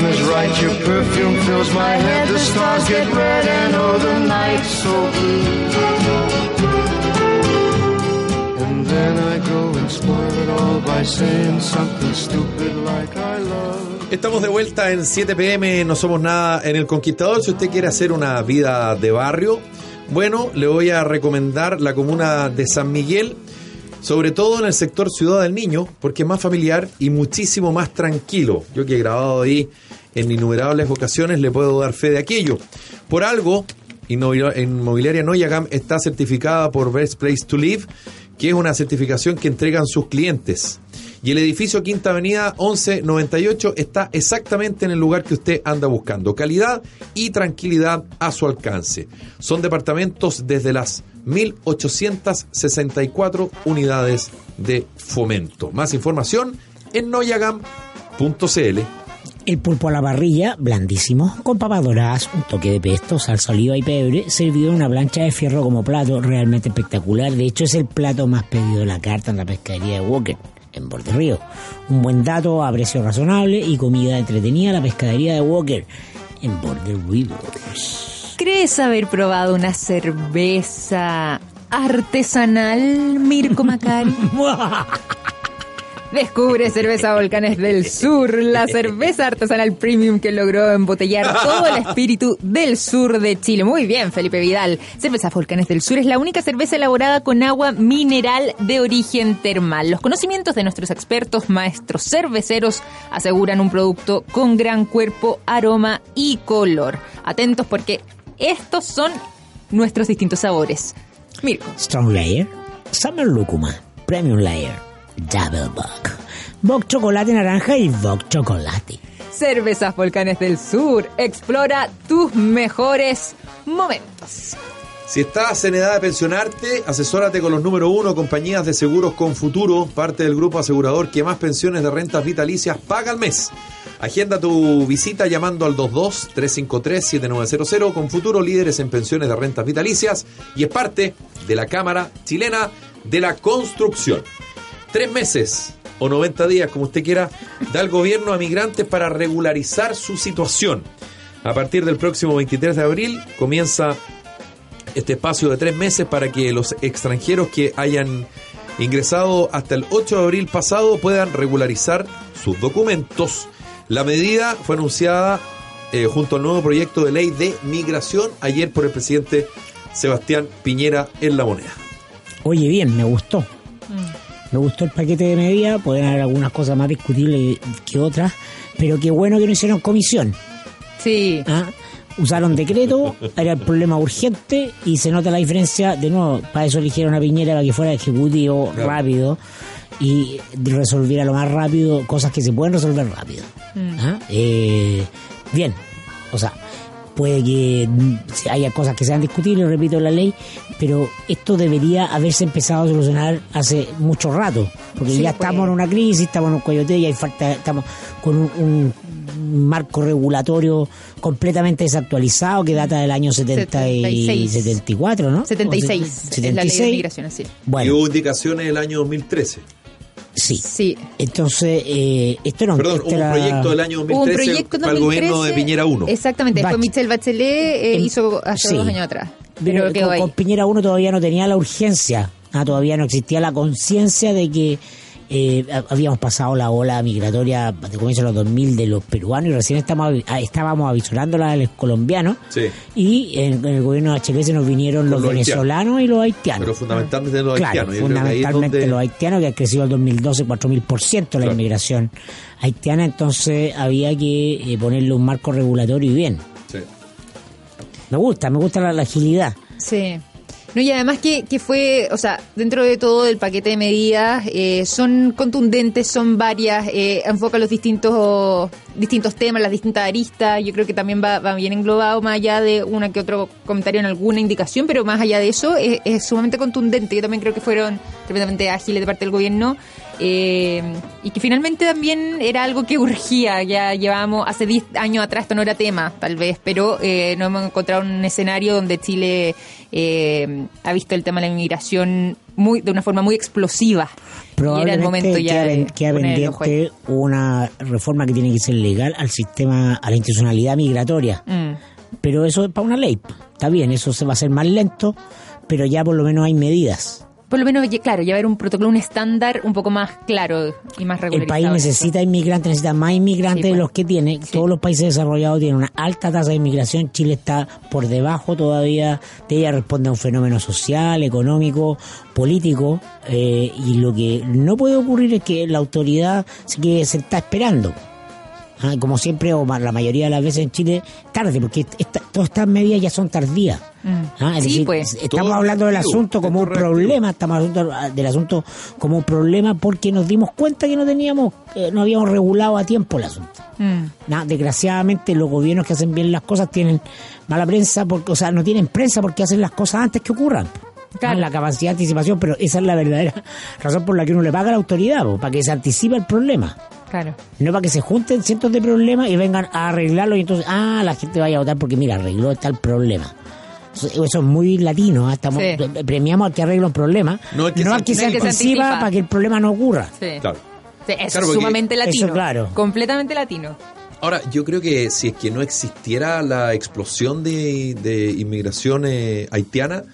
Time is right, your perfume fills my head, the stars get red and oh the night's so blue. And then I go and spoil it all by saying something stupid like I love. Estamos de vuelta en 7 pm, no somos nada en El Conquistador. Si usted quiere hacer una vida de barrio, bueno, le voy a recomendar la comuna de San Miguel, sobre todo en el sector Ciudad del Niño, porque es más familiar y muchísimo más tranquilo. Yo que he grabado ahí en innumerables ocasiones le puedo dar fe de aquello. Por algo, Inmobil- Inmobiliaria Noyagam está certificada por Best Place to Live, que es una certificación que entregan sus clientes. Y el edificio Quinta Avenida 1198 está exactamente en el lugar que usted anda buscando. Calidad y tranquilidad a su alcance. Son departamentos desde las 1864 unidades de fomento. Más información en noyagam.cl. El pulpo a la parrilla, blandísimo, con papas doradas, un toque de pesto, salsa oliva y pebre, servido en una plancha de fierro como plato, realmente espectacular. De hecho, es el plato más pedido de la carta en la pescadería de Walker, en Borde Río. Un buen dato a precio razonable y comida entretenida, la pescadería de Walker, en Border Rivers. ¿Crees haber probado una cerveza artesanal, Mirko Macari. Descubre cerveza Volcanes del Sur, la cerveza artesanal premium que logró embotellar todo el espíritu del sur de Chile. Muy bien, Felipe Vidal. Cerveza Volcanes del Sur es la única cerveza elaborada con agua mineral de origen termal. Los conocimientos de nuestros expertos maestros cerveceros aseguran un producto con gran cuerpo, aroma y color. Atentos porque estos son nuestros distintos sabores. Mirko. Strong Layer, Summer Lúcuma, Premium Layer, Double Buck, Buck Chocolate Naranja y Buck Chocolate. Cervezas Volcanes del Sur. Explora tus mejores momentos. Si estás en edad de pensionarte, asesórate con los número uno compañías de seguros con futuro, parte del grupo asegurador que más pensiones de rentas vitalicias paga al mes. Agenda tu visita llamando al 22-353-7900 con futuro líderes en pensiones de rentas vitalicias y es parte de la Cámara Chilena de la Construcción. Tres meses o 90 días, como usted quiera, da el gobierno a migrantes para regularizar su situación. A partir del próximo 23 de abril comienza este espacio de tres meses para que los extranjeros que hayan ingresado hasta el 8 de abril pasado puedan regularizar sus documentos. La medida fue anunciada eh, junto al nuevo proyecto de ley de migración ayer por el presidente Sebastián Piñera en La Moneda. Oye, bien, me gustó. Me gustó el paquete de medidas, pueden haber algunas cosas más discutibles que otras, pero qué bueno que no hicieron comisión. Sí. ¿ah? Usaron decreto, era el problema urgente y se nota la diferencia. De nuevo, para eso eligieron a Piñera para que fuera ejecutivo Claro. rápido y resolviera lo más rápido cosas que se pueden resolver rápido. ¿ah? Eh, bien, o sea, puede que haya cosas que sean discutibles, repito la ley, pero esto debería haberse empezado a solucionar hace mucho rato, porque Sí, ya pues. estamos en una crisis, estamos en un coyote y hay falta, estamos con un, un marco regulatorio completamente desactualizado que data del año 70 y 76. 74, ¿no? 76. O Es la ley de 76. migración, así. Y Bueno, hubo indicaciones el año 2013. Sí. Sí. Entonces, eh, esto no Perdón, esto hubo un era- proyecto del año Hubo 2013 un proyecto en para el gobierno de 2013. Piñera 1. Exactamente, Bach- fue Michelle Bachelet, eh, En- hizo hace sí. dos años atrás. Pero Pero quedó con, ahí. con Piñera 1 todavía no tenía la urgencia, ah, todavía no existía la conciencia de que eh, habíamos pasado la ola migratoria de comienzo de los 2000 de los peruanos y recién estamos, ah, estábamos avisorándola de los colombianos Sí. y en, en el gobierno de HL se nos vinieron los, los venezolanos y los haitianos. Pero fundamentalmente los Claro, haitianos. Yo fundamentalmente donde- los haitianos que han crecido al 2012 4.000% la Claro. inmigración haitiana, entonces había que eh, ponerle un marco regulatorio y bien. Sí. Me gusta, me gusta la, la agilidad. Sí. No, y además que, que fue, o sea, dentro de todo el paquete de medidas, eh, son contundentes, son varias, eh, enfoca los distintos distintos temas, las distintas aristas. Yo creo que también va, va bien englobado, más allá de una que otro comentario en alguna indicación, pero más allá de eso, es, es sumamente contundente. Yo también creo que fueron tremendamente ágiles de parte del gobierno. eh, y que finalmente también era algo que urgía. Ya llevábamos, hace 10 años atrás esto no era tema, tal vez, pero eh, nos hemos encontrado en un escenario donde Chile eh, ha visto el tema de la inmigración muy, de una forma muy explosiva. Y era el Probablemente momento ya queda, queda pendiente una reforma que tiene que ser legal al sistema, a la institucionalidad migratoria. Mm. Pero eso es para una ley. Está bien, eso se va a hacer más lento, pero ya por lo menos hay medidas. Por lo menos, claro, ver un protocolo, un estándar un poco más claro y más El regularizado. país en eso. necesita inmigrantes, necesita más inmigrantes Sí, de pues. los que tiene. Todos los países desarrollados tienen una alta tasa de inmigración. Chile está por debajo todavía. De ella responde a un fenómeno social, económico, político. eh, y lo que no puede ocurrir es que la autoridad se, quede, se está esperando. Ah, como siempre, o la mayoría de las veces en Chile, tarde, porque esta- todas estas medidas ya son tardías. Ah, es Sí, decir, pues. estamos hablando del asunto como un problema, estamos hablando del asunto como un problema porque nos dimos cuenta que no teníamos, eh, no habíamos regulado a tiempo el asunto. Mm. Nah, desgraciadamente los gobiernos que hacen bien las cosas tienen mala prensa, porque, o sea, no tienen prensa porque hacen las cosas antes que ocurran. Claro. La capacidad de anticipación, pero esa es la verdadera razón por la que uno le paga a la autoridad, po, para que se anticipe el problema. Claro. No para que se junten cientos de problemas y vengan a arreglarlo y entonces, ah, la gente vaya a votar porque mira, arregló tal problema. Eso, eso es muy latino, ¿ah? Estamos, Sí. premiamos al que arregla un problema, No no al que se que se anticipa. anticipa para que el problema no ocurra. Sí. Claro. Sí, eso Claro, es sumamente latino. Eso, claro. Completamente latino. Ahora, yo creo que si es que no existiera la explosión de, de inmigración eh, haitiana,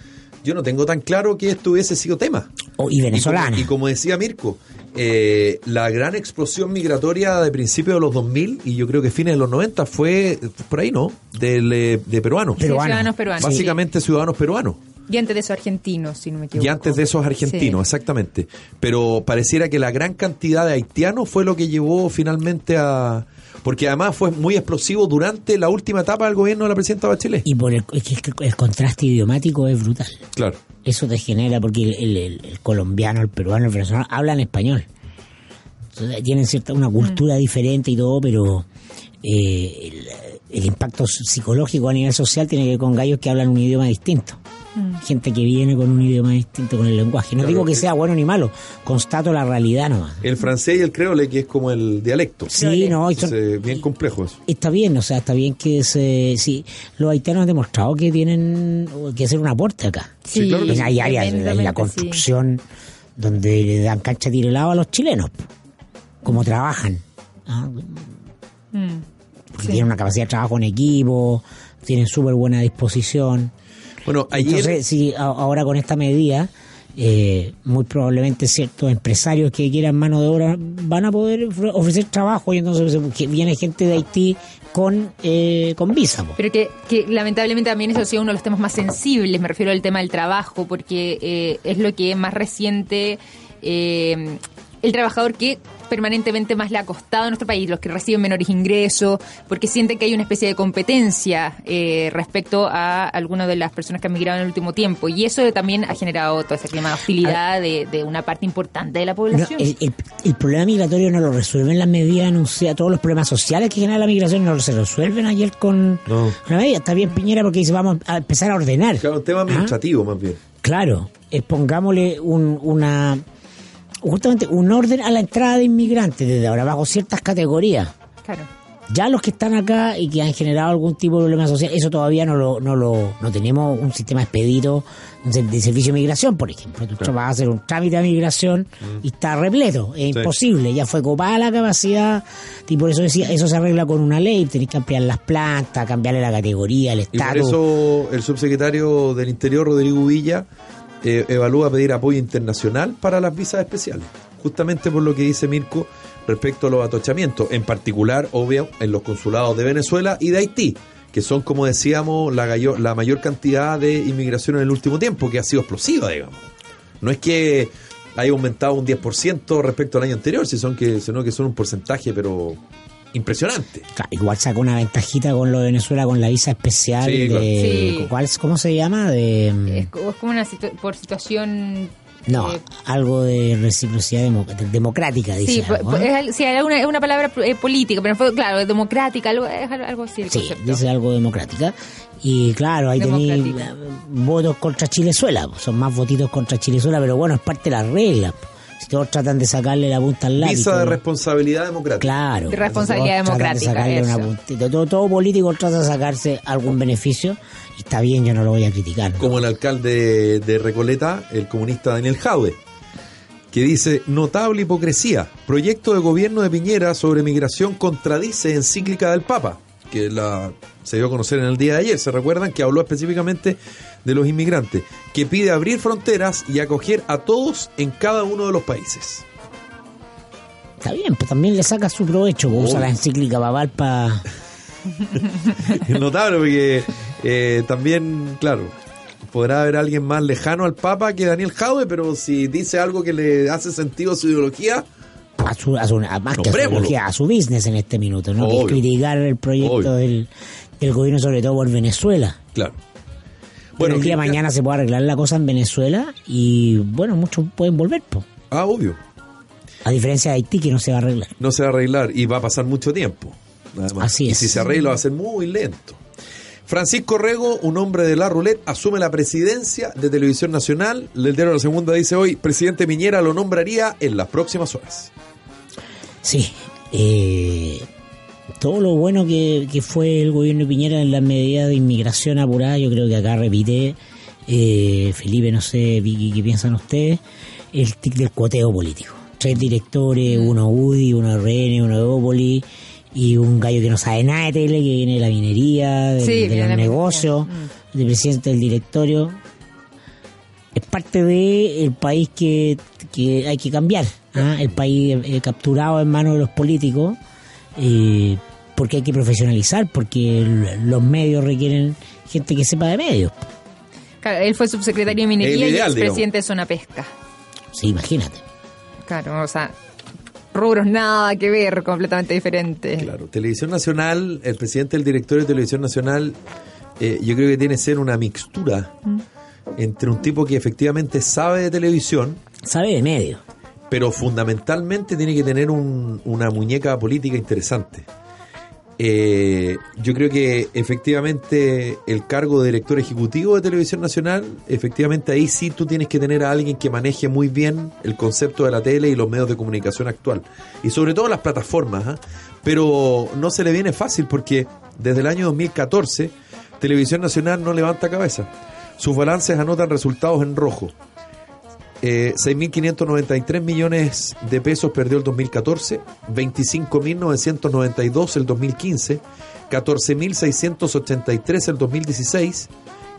yo no tengo tan claro que esto hubiese sido tema. Oh, y venezolana. Y como, y como decía Mirko, eh, la gran explosión migratoria de principios de los 2000 y yo creo que fines de los 90 fue por ahí, ¿no? Del, eh, de peruanos. Sí, Peruanos. ciudadanos peruanos. Básicamente ciudadanos peruanos. Y antes de eso argentinos, si no me equivoco. Y antes de esos argentinos, exactamente. Pero pareciera que la gran cantidad de haitianos fue lo que llevó finalmente a... Porque además fue muy explosivo durante la última etapa del gobierno de la presidenta Bachelet. Y por el, es que el contraste idiomático es brutal. Claro. Eso te genera, porque el, el- el- el colombiano, el peruano, el venezolano hablan español. Entonces, tienen cierta una cultura diferente y todo, pero eh, el, el impacto psicológico a nivel social tiene que ver con gallos que hablan un idioma distinto. Gente que viene con un idioma distinto con el lenguaje. No Claro, digo que que- sea bueno ni malo, constato la realidad nomás. El francés y el creole, que es como el dialecto. Sí, no, y son- Entonces, bien complejo eso. Está bien, o sea, está bien que se, sí, los haitianos han demostrado que tienen que hacer un aporte acá. Sí, claro que sí. hay áreas en la- construcción donde le dan cancha tiro helado a los chilenos, como trabajan. ¿ah? sí. Mm. Porque Sí. tienen una capacidad de trabajo en equipo, tienen súper buena disposición. Bueno, ayer... Entonces, a- ahora con esta medida, eh, muy probablemente ciertos empresarios que quieran mano de obra van a poder ofre- ofrecer trabajo y entonces viene gente de Haití con, eh, con visa. po. Pero que, que lamentablemente también eso ha sido uno de los temas más sensibles, me refiero al tema del trabajo, porque eh, es lo que más reciente, eh, el trabajador que permanentemente más le ha costado a nuestro país, los que reciben menores ingresos, porque sienten que hay una especie de competencia eh, respecto a algunas de las personas que han migrado en el último tiempo. Y eso también ha generado todo ese clima de hostilidad de, de una parte importante de la No, población. el, el- el problema migratorio no lo resuelven las medidas anunciadas, todos los problemas sociales que genera la migración no se resuelven ayer con No. una medida. Está bien Piñera porque dice vamos a empezar a ordenar. Claro, un tema ¿Ah? administrativo más bien. Claro, es pongámosle un, una justamente un orden a la entrada de inmigrantes desde ahora bajo ciertas categorías. Claro. Ya los que están acá y que han generado algún tipo de problema social, eso todavía no lo, no lo, no tenemos un sistema expedito de de servicio de migración, por ejemplo. Tú vas a hacer un trámite de migración y está repleto, es Sí. imposible, ya fue copada la capacidad, y por eso decía, eso se arregla con una ley, tenés que ampliar las plantas, cambiarle la categoría, el Y por eso el subsecretario del Interior, Rodrigo Villa, eh, evalúa pedir apoyo internacional para las visas especiales. Justamente por lo que dice Mirko respecto a los atochamientos, en particular, obvio, en los consulados de Venezuela y de Haití, que son, como decíamos, la, mayor cantidad de inmigración en el último tiempo, que ha sido explosiva, digamos. No es que haya aumentado un 10% respecto al año anterior, si son que, sino que son un porcentaje, pero impresionante. Claro, igual sacó una ventajita con lo de Venezuela con la visa especial Sí, de. Sí. ¿cuál es- cómo se llama? de Es, co- es como una situ- por situación... no, eh, algo de reciprocidad demo- democrática dice Sí, algo, po- ¿eh? es, sí, una, es una palabra eh, política, pero fue, claro, es democrática, algo, es al- algo así el Sí, concepto. dice algo democrática. Y claro, ahí tenéis votos contra Chilezuela. pues, Son más votitos contra Chilezuela, pero bueno, es parte de las reglas. Si todos tratan de sacarle la punta al lápiz. Visa de responsabilidad democrática. Claro. De responsabilidad todos tratan de democrática, sacarle una eso. puntita. Todo, todo político trata de sacarse algún beneficio. Y está bien, yo no lo voy a criticar. ¿no? como el alcalde de Recoleta, el comunista Daniel Jaude, que dice, notable hipocresía, proyecto de gobierno de Piñera sobre migración contradice encíclica del Papa, que la, se dio a conocer en el día de ayer, se recuerdan que habló específicamente de los inmigrantes, que pide abrir fronteras y acoger a todos en cada uno de los países. Está bien, pues también le saca su provecho. pues, usa la encíclica Babal para... Es notable porque eh, también, claro, podrá haber alguien más lejano al Papa que Daniel Jaude, pero si dice algo que le hace sentido a su ideología, a su, a su- a más que a su, Nombrémoslo. ideología, a su business en este minuto, ¿no? Que es criticar el proyecto Obvio. del, del gobierno, sobre todo por Venezuela. claro. Bueno, el día de mañana se puede arreglar la cosa en Venezuela y, bueno, muchos pueden volver, po. Ah, obvio. A diferencia de Haití, que no se va a arreglar. No se va a arreglar y va a pasar mucho tiempo. además. Así Y es. si se arregla va a ser muy lento. Francisco Rego, un hombre de la roulette, asume la presidencia de Televisión Nacional. El diario La Segunda dice hoy, presidente Piñera lo nombraría en las próximas horas. Sí. eh, todo lo bueno que, que fue el gobierno de Piñera en las medidas de inmigración apurada, yo creo que acá repite, eh, Felipe, no sé, Vicky, ¿qué piensan ustedes? El tic del cuoteo político. Tres directores, uno UDI, uno RN, uno Evópoli y un gallo que no sabe nada de tele, que viene de la minería, de, Sí, los negocios, minería. de presidente del directorio. es parte de el país que, que hay que cambiar, ¿ah? el país eh, capturado en manos de los políticos, eh, porque hay que profesionalizar, porque el- los medios requieren gente que sepa de medios. Claro, él fue subsecretario de Minería El y ideal, expresidente de Zona Pesca. Sí, imagínate. Claro, o sea, rubros nada que ver, completamente diferentes. Claro, Televisión Nacional, el presidente del directorio de Televisión Nacional, eh, yo creo que tiene que ser una mixtura entre un tipo que efectivamente sabe de televisión, Sabe de medios. Pero fundamentalmente tiene que tener un- una muñeca política interesante. Eh, yo creo que efectivamente el cargo de director ejecutivo de Televisión Nacional, efectivamente ahí sí tú tienes que tener a alguien que maneje muy bien el concepto de la tele y los medios de comunicación actual. Y sobre todo las plataformas. ¿ah? Pero no se le viene fácil porque desde el año 2014 Televisión Nacional no levanta cabeza. Sus balances anotan resultados en rojo. Eh, 6.593 millones de pesos perdió el 2014, 25.992 el 2015, 14.683 el 2016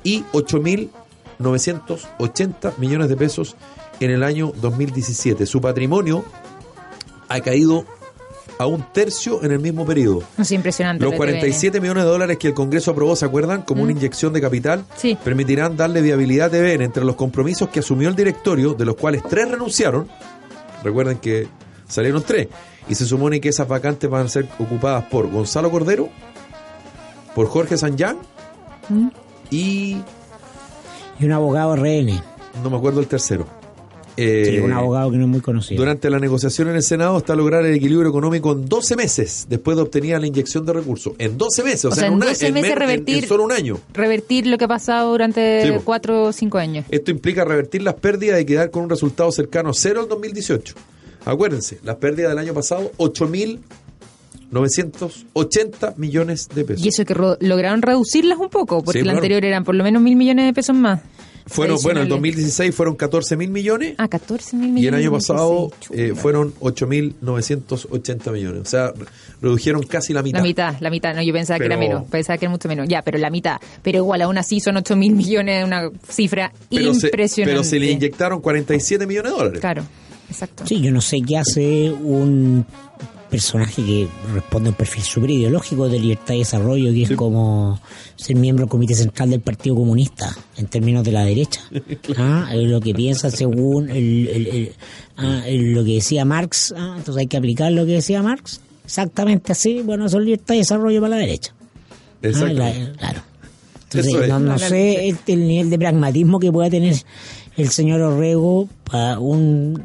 y 8.980 millones de pesos en el año 2017. Su patrimonio ha caído a un tercio en el mismo periodo. Es impresionante. Los lo de 47 millones de dólares que el Congreso aprobó, ¿se acuerdan? Como una inyección de capital, Sí. permitirán darle viabilidad a TVN entre los compromisos que asumió el directorio, de los cuales tres renunciaron. Recuerden que salieron tres. Y se supone que esas vacantes van a ser ocupadas por Gonzalo Cordero, por Jorge Sanján Mm. y Y un abogado RN. no me acuerdo el tercero. Eh, Sí, un abogado que no es muy conocido. Durante la negociación en el Senado está lograr el equilibrio económico en 12 meses después de obtener la inyección de recursos. En 12 meses, o, O sea, sea, en, un año- 12 en meses en- revertir- en solo un año. Revertir lo que ha pasado durante Sí, po. cuatro o cinco años. Esto implica revertir las pérdidas y quedar con un resultado cercano a cero en 2018. Acuérdense, las pérdidas del año pasado, 8.980 millones de pesos. Y eso que ro- lograron reducirlas un poco, porque Sí, la claro. anterior eran por lo menos mil millones de pesos más. Fueron, bueno, en Adicionales. 2016 fueron 14 mil millones Ah, 14 mil millones. y el año pasado eh, fueron 8.980 millones. O sea, re- redujeron casi la mitad. La mitad, la mitad. No, yo pensaba que Pero- era menos. Pensaba que era mucho menos. Ya, pero la mitad. Pero igual, aún así son 8 mil millones, una cifra Pero se, impresionante. pero se le inyectaron 47 millones de dólares. Claro, exacto. Sí, yo no sé qué hace un personaje que responde a un perfil súper ideológico de libertad y desarrollo, que es como ser miembro del Comité Central del Partido Comunista, en términos de la derecha. Ah, lo que piensa según el, el- el- ah, el- lo que decía Marx. Ah, entonces hay que aplicar lo que decía Marx. Exactamente así. Bueno, eso es libertad y desarrollo para la derecha. Ah, la- claro. Entonces, es. no, no sé el, el nivel de pragmatismo que pueda tener el señor Orrego para un,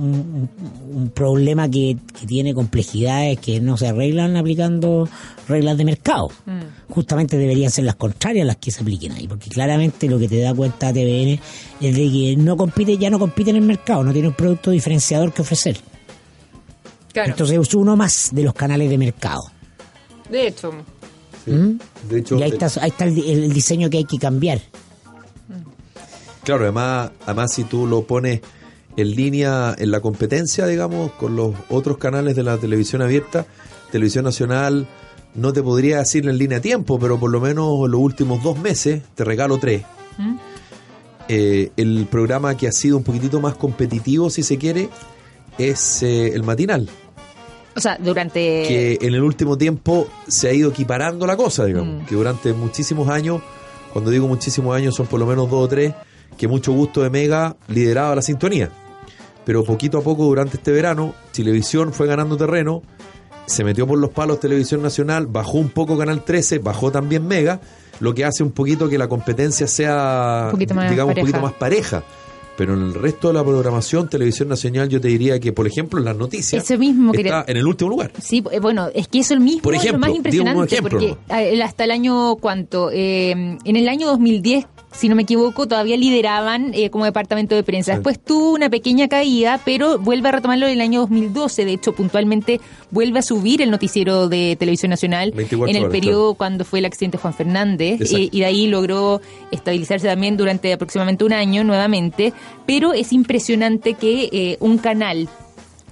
un, un problema que, que tiene complejidades que no se arreglan aplicando reglas de mercado. Justamente deberían ser las contrarias las que se apliquen ahí, porque claramente lo que te da cuenta TVN es de que no compite, ya no compite en el mercado, no tiene un producto diferenciador que ofrecer. Claro. Entonces es uno más de los canales de mercado. de hecho, Sí. ¿Mm? De hecho, y ahí eh, está, ahí está el, el diseño que hay que cambiar. Claro, además, además si tú lo pones en línea, en la competencia, digamos, con los otros canales de la televisión abierta, Televisión Nacional, no te podría decir en línea a tiempo, pero por lo menos los últimos dos meses te regalo tres. ¿Mm? Eh, el programa que ha sido un poquitito más competitivo, si se quiere, es eh, el matinal, o sea, durante... que en el último tiempo se ha ido equiparando la cosa, digamos, Mm. que durante muchísimos años, cuando digo muchísimos años son por lo menos dos o tres, que mucho gusto de Mega lideraba la sintonía. Pero poquito a poco durante este verano, Televisión fue ganando terreno, se metió por los palos Televisión Nacional, bajó un poco Canal 13, bajó también Mega, lo que hace un poquito que la competencia sea, Un poquito más digamos, un pareja. poquito más pareja. Pero en el resto de la programación, Televisión Nacional, yo te diría que, por ejemplo, en las noticias, Eso mismo está en el último lugar. Sí, eh, bueno, es que eso el mismo Por es ejemplo, lo más impresionante, ejemplo, porque eh, hasta el año, ¿cuánto? Eh, en el año 2010, si no me equivoco, todavía lideraban eh, como departamento de prensa. Después tuvo una pequeña caída, pero vuelve a retomarlo en el año 2012. De hecho, puntualmente vuelve a subir el noticiero de Televisión Nacional 24 en el horas, periodo cuando fue el accidente de Juan Fernández. Eh, y de ahí logró estabilizarse también durante aproximadamente un año nuevamente. Pero es impresionante que eh, un canal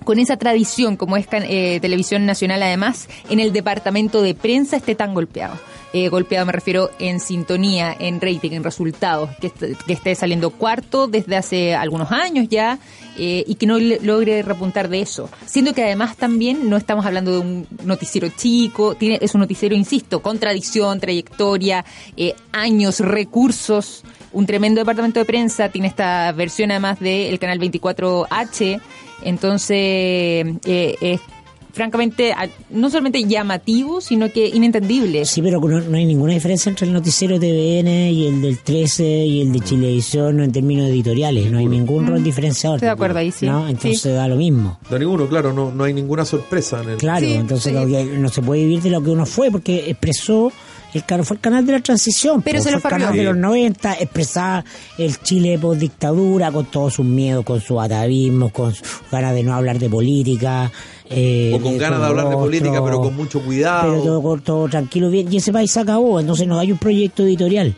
con esa tradición como es eh, Televisión Nacional además, en el departamento de prensa esté tan golpeado. Eh, golpeado me refiero en sintonía, en rating, en resultados, que, est- que esté saliendo cuarto desde hace algunos años ya eh, y que no logre repuntar de eso. Siendo que además también no estamos hablando de un noticiero chico, tiene, es un noticiero, insisto, con tradición, trayectoria, eh, años, recursos, un tremendo departamento de prensa, tiene esta versión además del canal 24H, entonces eh, es francamente no solamente llamativo, sino que inentendible. Sí, pero no, no hay ninguna diferencia entre el noticiero TVN y el del 13 y el de Chilevisión en términos editoriales. No hay ningún rol diferenciador. Mm. Estoy de acuerdo ahí, sí. ¿no? Entonces Sí. da lo mismo. Da ninguno, claro, no, no hay ninguna sorpresa en el. Claro, Sí, entonces sí. lo que- no se puede vivir de lo que uno fue porque expresó el canal fue el canal de la transición, Pero po, se fue lo el canal de los 90, expresaba el Chile post dictadura con todos sus miedos, con su atavismo, con su ganas de no hablar de política. eh, O con ganas de hablar de política, pero con mucho cuidado. Pero todo, todo tranquilo, bien. Y ese país se acabó, entonces no hay un proyecto editorial.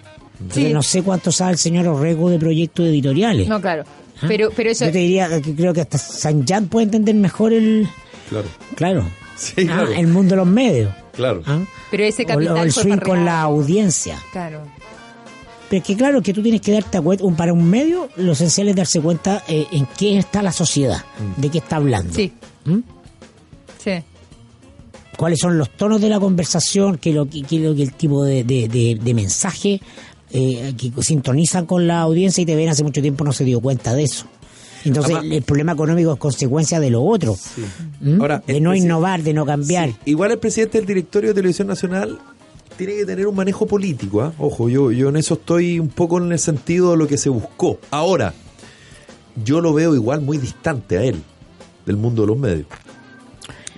Sí. no sé cuánto sabe el señor Orrego de proyectos editoriales. No, claro. ¿Ah? Pero, pero eso Yo te diría que creo que hasta San Jan puede entender mejor el. Claro. Claro. Sí, Ah, claro. el mundo de los medios. Claro. ¿ah? Pero ese capital o el fue swing con la audiencia. Claro. Pero es que claro que tú tienes que darte cuenta, un, para un medio, lo esencial es darse cuenta eh, en qué está la sociedad, de qué está hablando. Sí. ¿Mm? Sí. cuáles son los tonos de la conversación, qué es lo que, qué es lo que el tipo de, de, de- de mensaje eh, que sintonizan con la audiencia y te ven hace mucho tiempo no se dio cuenta de eso. Entonces Además- el problema económico es consecuencia de lo otro. ¿Mm? Ahora, de no innovar, de no cambiar. Sí. Igual el presidente del directorio de Televisión Nacional tiene que tener un manejo político. ¿ah? Ojo, yo, yo en eso estoy un poco en el sentido de lo que se buscó. Ahora, yo lo veo igual muy distante a él del mundo de los medios.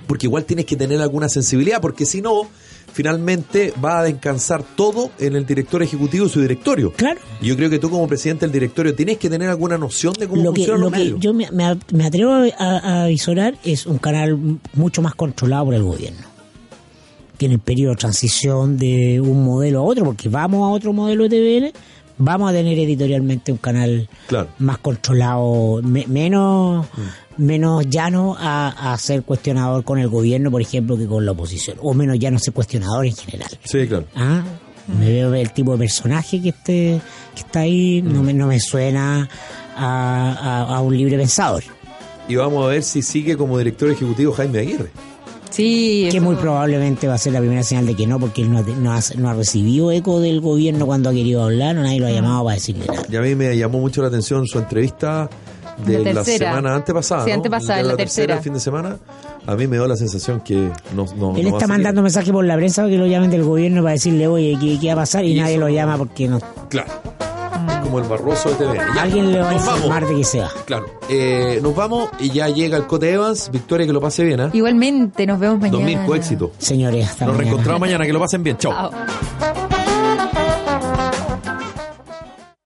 Porque igual tienes que tener alguna sensibilidad, porque si no, finalmente va a descansar todo en el director ejecutivo y su directorio. Claro. Yo creo que tú como presidente del directorio tienes que tener alguna noción de cómo Lo que, funcionan lo que yo me, atrevo a, a, a visorar es un canal mucho más controlado por el gobierno. Que en el periodo de transición de un modelo a otro, porque vamos a otro modelo de TVN, vamos a tener editorialmente un canal Claro. más controlado, me- menos, menos llano a, a ser cuestionador con el gobierno, por ejemplo, que con la oposición, o menos llano a ser cuestionador en general. Sí, claro. Ah, me veo el tipo de personaje que esté que está ahí, no me, no me suena a, a- a un libre pensador. Y vamos a ver si sigue como director ejecutivo Jaime Aguirre. Sí. Que eso- muy probablemente va a ser la primera señal de que no, porque él no, ha- no ha, no ha recibido eco del gobierno cuando ha querido hablar, o nadie lo ha llamado para decirle nada. Y a mí me llamó mucho la atención su entrevista de La semana antepasada. Sí, ¿no? antepasada, la tercera. el fin de semana. A mí me dio la sensación que no, no Él está mandando mensajes por la prensa para que lo llamen del gobierno para decirle, oye, ¿qué, qué va a pasar? Y, Y nadie eso lo llama porque no. Claro. Como el barroso de TV. Ya, alguien le va a nos informar vamos. de que se va. Claro. Eh, nos vamos y ya llega el Cote Evans. Victoria, que lo pase bien. ¿ah? Igualmente, nos vemos mañana. Dos mil, éxito. Señores, hasta Nos mañana. reencontramos mañana. Que lo pasen bien. Chao. Chao.